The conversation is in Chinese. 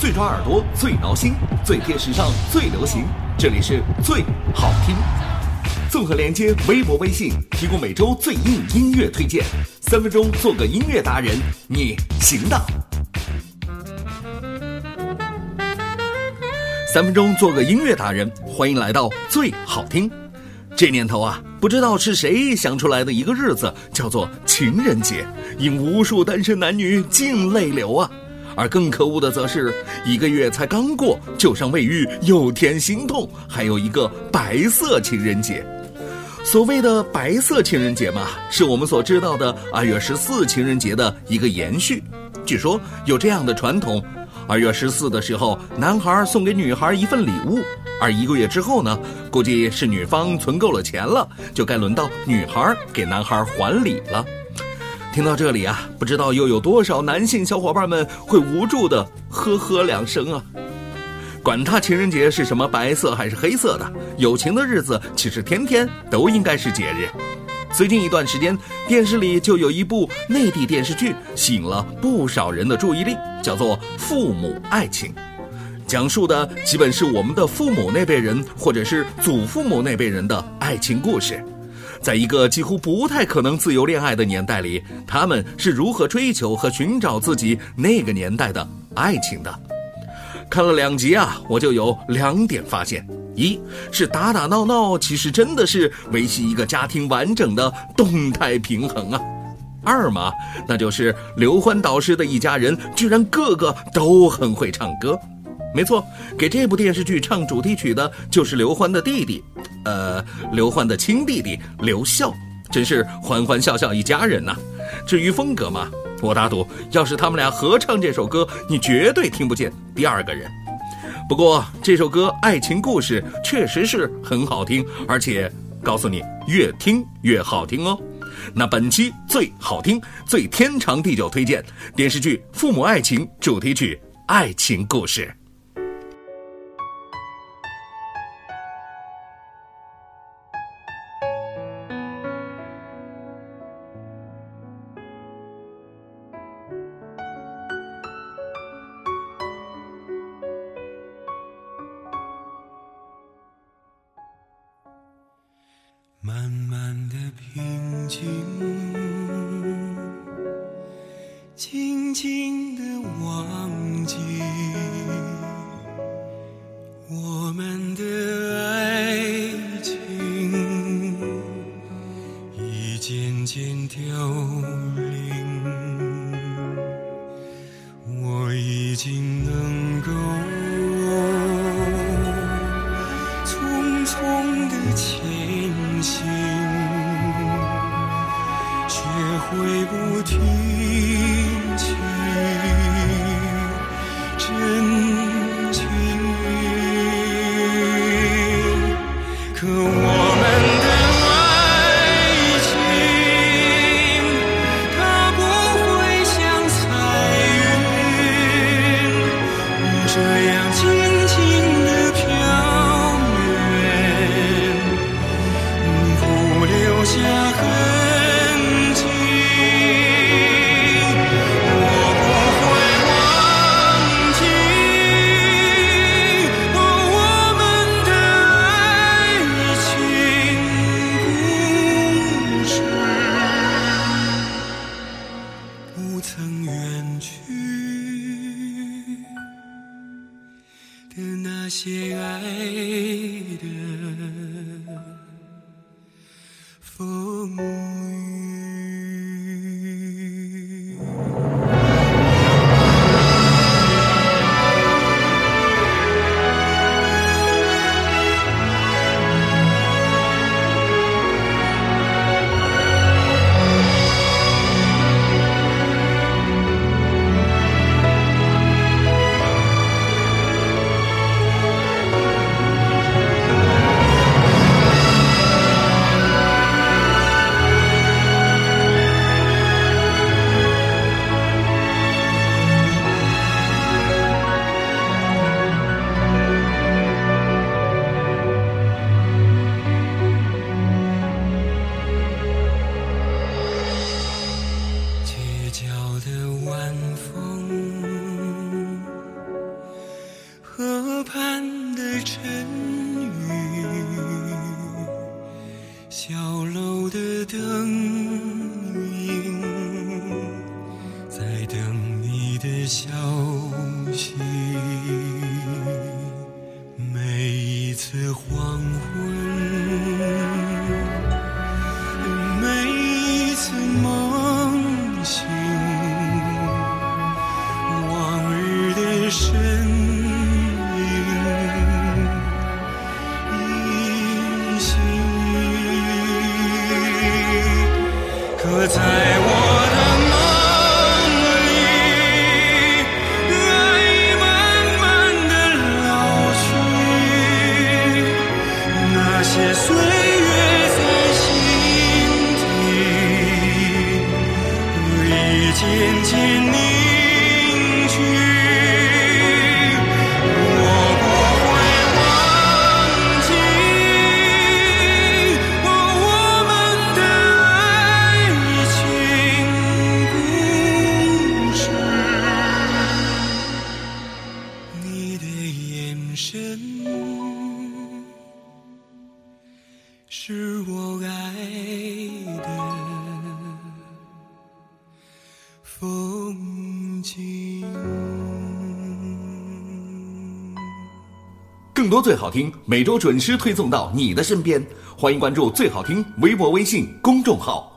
最抓耳朵，最挠心，最贴时尚，最流行。这里是最好听。综合连接微博、微信，提供每周最硬音乐推荐。三分钟做个音乐达人，你行的。三分钟做个音乐达人，欢迎来到最好听。这年头啊，不知道是谁想出来的一个日子，叫做情人节，引无数单身男女尽泪流啊。而更可恶的，则是一个月才刚过，就上卫浴又添心痛，还有一个白色情人节。所谓的白色情人节嘛，是我们所知道的二月十四情人节的一个延续。据说有这样的传统：二月十四的时候，男孩送给女孩一份礼物，而一个月之后呢，估计是女方存够了钱了，就该轮到女孩给男孩还礼了。听到这里啊，不知道又有多少男性小伙伴们会无助的呵呵两声啊！管他情人节是什么白色还是黑色的，有情的日子其实天天都应该是节日。最近一段时间，电视里就有一部内地电视剧吸引了不少人的注意力，叫做《父母爱情》，讲述的基本是我们的父母那辈人或者是祖父母那辈人的爱情故事。在一个几乎不太可能自由恋爱的年代里，他们是如何追求和寻找自己那个年代的爱情的？看了两集啊，我就有两点发现：一是打打闹闹其实真的是维系一个家庭完整的动态平衡啊；二嘛，那就是刘欢导师的一家人居然个个都很会唱歌。没错，给这部电视剧唱主题曲的就是刘欢的弟弟，呃，刘欢的亲弟弟刘笑，真是欢欢笑笑一家人呐。至于风格嘛，我打赌，要是他们俩合唱这首歌，你绝对听不见第二个人。不过这首歌爱情故事确实是很好听，而且告诉你，越听越好听哦。那本期最好听、最天长地久推荐电视剧《父母爱情》主题曲《爱情故事》。轻的忘记，我们的爱情已渐渐凋零，我已经能够匆匆的前。行，学会不去我们的。些爱的。般的沉雨，小楼的灯影，在等你的消息。每一次黄昏可在眼神是我爱的风景。更多最好听，每周准时推送到你的身边。欢迎关注最好听微博、微信公众号。